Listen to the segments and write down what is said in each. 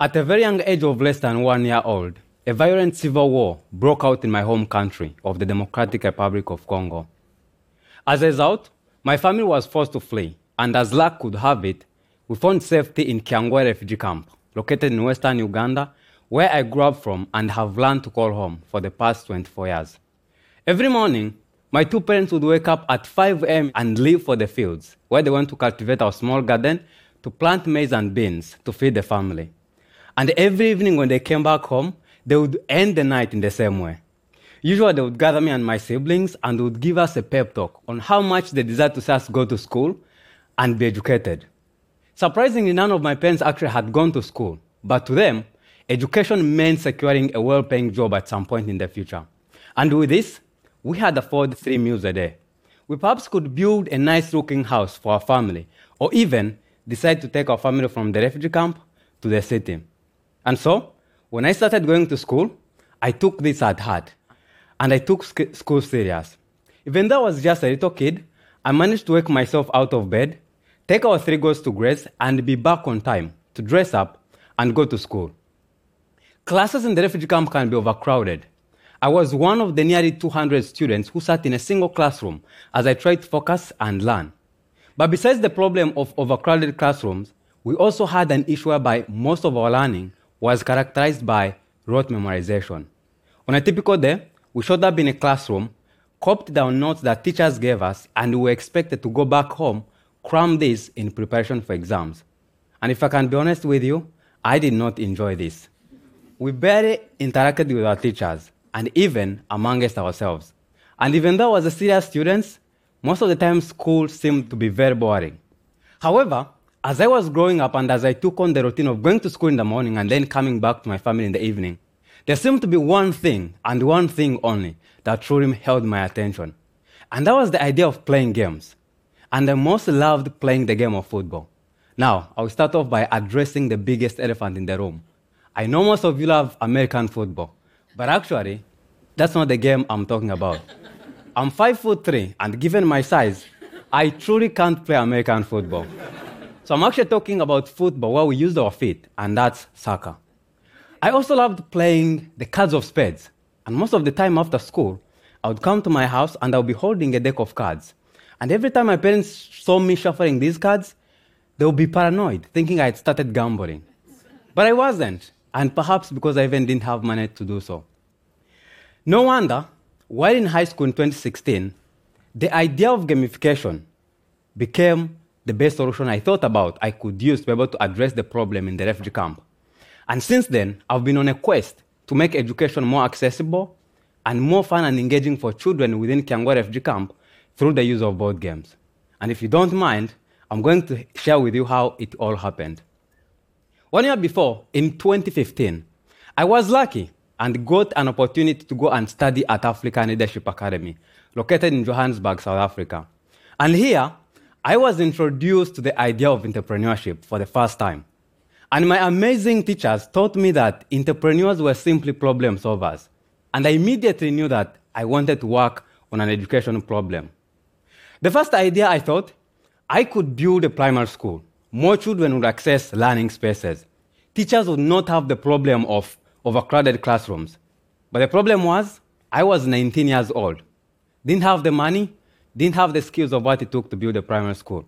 At a very young age of less than one year old, a violent civil war broke out in my home country of the Democratic Republic of Congo. As a result, my family was forced to flee, and as luck could have it, we found safety in Kyangwali refugee camp, located in western Uganda, where I grew up from and have learned to call home for the past 24 years. Every morning, my two parents would wake up at 5 a.m. and leave for the fields, where they went to cultivate our small garden to plant maize and beans to feed the family. And every evening when they came back home, they would end the night in the same way. Usually, they would gather me and my siblings and would give us a pep talk on how much they desired to see us go to school and be educated. Surprisingly, none of my parents actually had gone to school, but to them, education meant securing a well paying job at some point in the future. And with this, we had afford three meals a day. We perhaps could build a nice looking house for our family, or even decide to take our family from the refugee camp to the city. And so, when I started going to school, I took this at heart and I took school serious. Even though I was just a little kid, I managed to wake myself out of bed, take our three girls to grace, and be back on time to dress up and go to school. Classes in the refugee camp can be overcrowded. I was one of the nearly 200 students who sat in a single classroom as I tried to focus and learn. But besides the problem of overcrowded classrooms, we also had an issue whereby most of our learning was characterized by rote memorization. On a typical day, we showed up in a classroom, copied down notes that teachers gave us, and we were expected to go back home, cram this in preparation for exams. And if I can be honest with you, I did not enjoy this. We barely interacted with our teachers, and even amongst ourselves. And even though I was a serious student, most of the time school seemed to be very boring. However, as I was growing up and as I took on the routine of going to school in the morning and then coming back to my family in the evening, there seemed to be one thing and one thing only that truly held my attention. And that was the idea of playing games. And I most loved playing the game of football. Now, I'll start off by addressing the biggest elephant in the room. I know most of you love American football, but actually, that's not the game I'm talking about. I'm five foot three, and given my size, I truly can't play American football. So I'm actually talking about football where we used our feet, and that's soccer. I also loved playing the cards of spades. And most of the time after school, I would come to my house and I would be holding a deck of cards. And every time my parents saw me shuffling these cards, they would be paranoid, thinking I had started gambling. But I wasn't, and perhaps because I even didn't have money to do so. No wonder, while in high school in 2016, the idea of gamification became the best solution I thought about I could use to be able to address the problem in the refugee camp. And since then, I've been on a quest to make education more accessible and more fun and engaging for children within Kyangwali refugee camp through the use of board games. And if you don't mind, I'm going to share with you how it all happened. One year before, in 2015, I was lucky and got an opportunity to go and study at African Leadership Academy, located in Johannesburg, South Africa. And here, I was introduced to the idea of entrepreneurship for the first time. And my amazing teachers taught me that entrepreneurs were simply problem solvers. And I immediately knew that I wanted to work on an education problem. The first idea I thought I could build a primary school. More children would access learning spaces. Teachers would not have the problem of overcrowded classrooms. But the problem was, I was 19 years old, didn't have the money, didn't have the skills of what it took to build a primary school.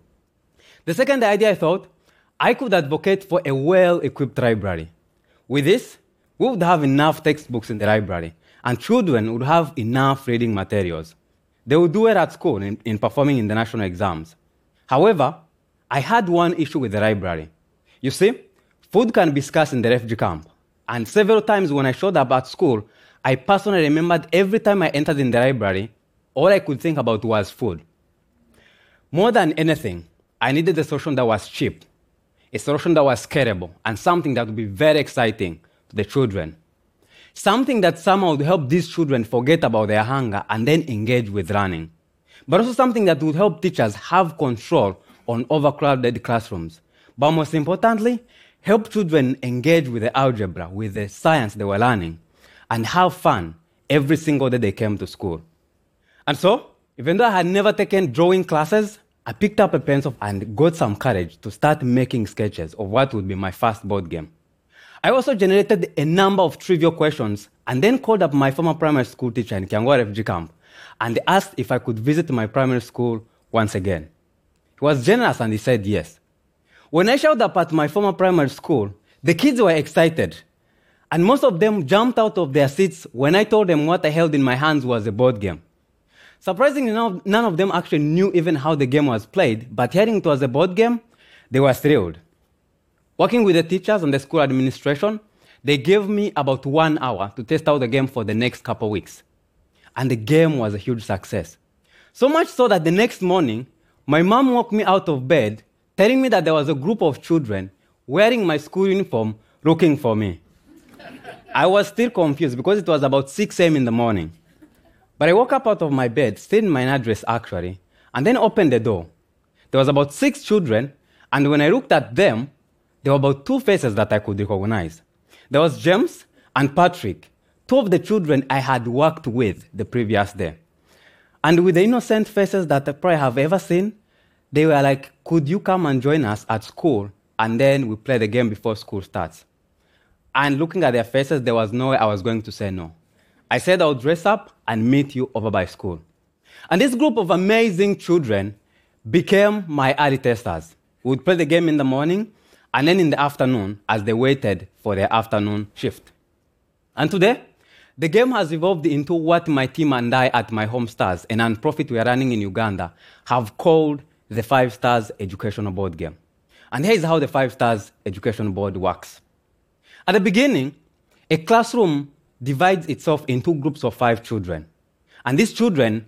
The second idea I thought, I could advocate for a well equipped library. With this, we would have enough textbooks in the library, and children would have enough reading materials. They would do well at school in, in performing in the national exams. However, I had one issue with the library. You see, food can be scarce in the refugee camp. And several times when I showed up at school, I personally remembered every time I entered in the library, all I could think about was food. More than anything, I needed a solution that was cheap, a solution that was scalable, and something that would be very exciting to the children. Something that somehow would help these children forget about their hunger and then engage with learning. But also something that would help teachers have control on overcrowded classrooms. But most importantly, help children engage with the algebra, with the science they were learning, and have fun every single day they came to school. And so, even though I had never taken drawing classes, I picked up a pencil and got some courage to start making sketches of what would be my first board game. I also generated a number of trivial questions and then called up my former primary school teacher in Kyangwali refugee camp and asked if I could visit my primary school once again. He was generous and he said yes. When I showed up at my former primary school, the kids were excited. And most of them jumped out of their seats when I told them what I held in my hands was a board game. Surprisingly, none of them actually knew even how the game was played, but hearing it was a board game, they were thrilled. Working with the teachers and the school administration, they gave me about one hour to test out the game for the next couple weeks. And the game was a huge success. So much so that the next morning, my mom woke me out of bed telling me that there was a group of children wearing my school uniform looking for me. I was still confused because it was about 6 a.m. in the morning. But I woke up out of my bed, stayed in my address actually, and then opened the door. There was about six children, and when I looked at them, there were about two faces that I could recognize. There was James and Patrick, two of the children I had worked with the previous day. And with the innocent faces that I probably have ever seen, they were like, Could you come and join us at school? And then we play the game before school starts. And looking at their faces, there was no way I was going to say no. I said I'll dress up and meet you over by school. And this group of amazing children became my early testers. We would play the game in the morning and then in the afternoon as they waited for their afternoon shift. And today, the game has evolved into what my team and I at my home stars, a nonprofit we are running in Uganda, have called the Five Stars Educational Board Game. And here's how the Five Stars Education Board works. At the beginning, a classroom divides itself into groups of five children. And these children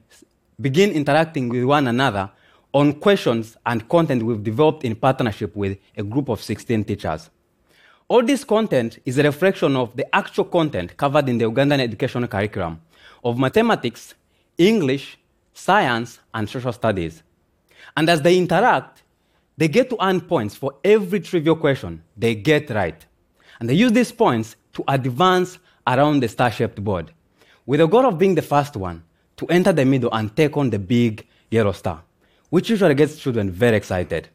begin interacting with one another on questions and content we've developed in partnership with a group of 16 teachers. All this content is a reflection of the actual content covered in the Ugandan educational curriculum of mathematics, English, science, and social studies. And as they interact, they get to earn points for every trivial question they get right. And they use these points to advance around the star shaped board, with the goal of being the first one to enter the middle and take on the big yellow star, which usually gets children very excited.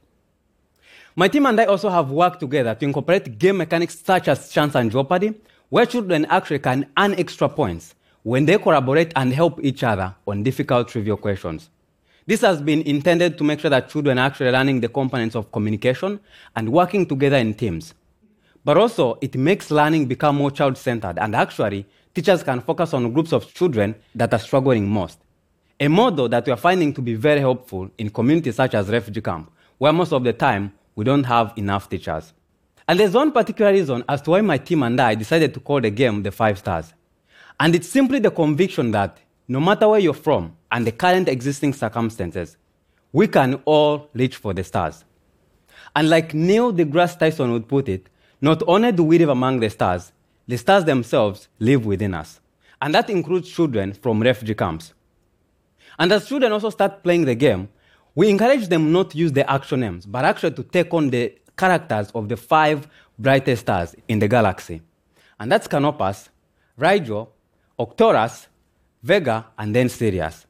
My team and I also have worked together to incorporate game mechanics such as chance and jeopardy, where children actually can earn extra points when they collaborate and help each other on difficult trivial questions. This has been intended to make sure that children are actually learning the components of communication and working together in teams. But also, it makes learning become more child centered, and actually, teachers can focus on groups of children that are struggling most. A model that we are finding to be very helpful in communities such as refugee camp, where most of the time we don't have enough teachers. And there's one particular reason as to why my team and I decided to call the game the Five Stars. And it's simply the conviction that no matter where you're from and the current existing circumstances, we can all reach for the stars. And like Neil deGrasse Tyson would put it, not only do we live among the stars, the stars themselves live within us. And that includes children from refugee camps. And as children also start playing the game, we encourage them not to use the actual names, but actually to take on the characters of the five brightest stars in the galaxy. And that's Canopus, Rigel, Arcturus, Vega, and then Sirius.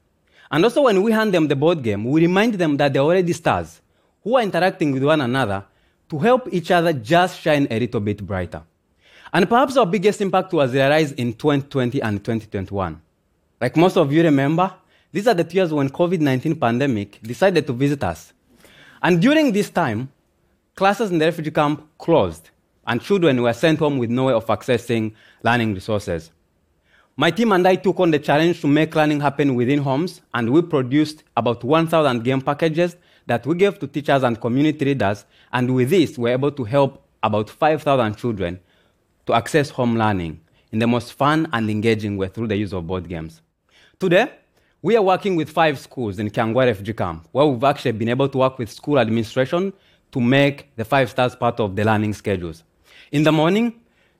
And also, when we hand them the board game, we remind them that they're already stars who are interacting with one another to help each other just shine a little bit brighter. And perhaps our biggest impact was realized in 2020 and 2021. Like most of you remember, these are the years when COVID-19 pandemic decided to visit us. And during this time, classes in the refugee camp closed, and children were sent home with no way of accessing learning resources. My team and I took on the challenge to make learning happen within homes, and we produced about 1,000 game packages that we gave to teachers and community leaders, and with this, we're able to help about 5,000 children to access home learning in the most fun and engaging way through the use of board games. Today, we are working with five schools in Kyangwali Refugee Camp, where we've actually been able to work with school administration to make the five stars part of the learning schedules. In the morning,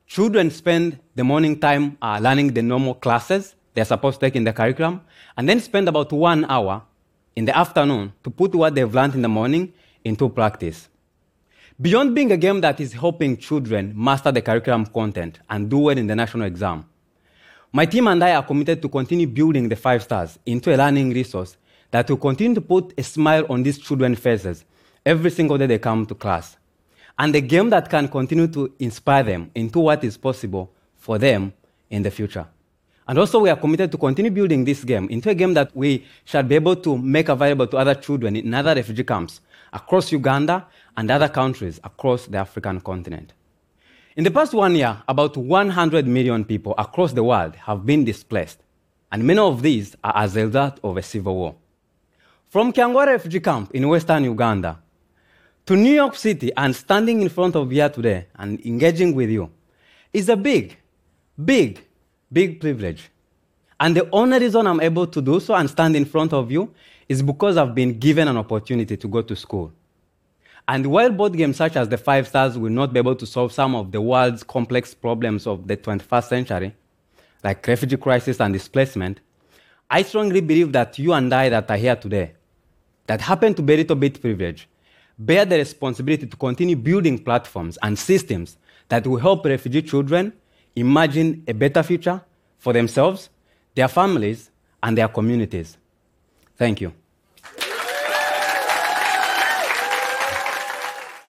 children spend the morning time uh, learning the normal classes they're supposed to take in the curriculum, and then spend about one hour in the afternoon to put what they've learned in the morning into practice. Beyond being a game that is helping children master the curriculum content and do well in the national exam, my team and I are committed to continue building the five stars into a learning resource that will continue to put a smile on these children's faces every single day they come to class. and a game that can continue to inspire them into what is possible for them in the future. And also, we are committed to continue building this game into a game that we shall be able to make available to other children in other refugee camps across Uganda and other countries across the African continent. In the past one year, about 100 million people across the world have been displaced, and many of these are as a result of a civil war. From Kyangwali refugee camp in western Uganda to New York City and standing in front of you today and engaging with you is a big, big, big privilege. And the only reason I'm able to do so and stand in front of you is because I've been given an opportunity to go to school. And while board games such as the Five Stars will not be able to solve some of the world's complex problems of the 21st century, like refugee crisis and displacement, I strongly believe that you and I that are here today, that happen to be a little bit privileged, bear the responsibility to continue building platforms and systems that will help refugee children imagine a better future for themselves, their families, and their communities. Thank you.